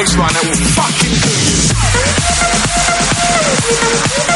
is the that will fucking do you.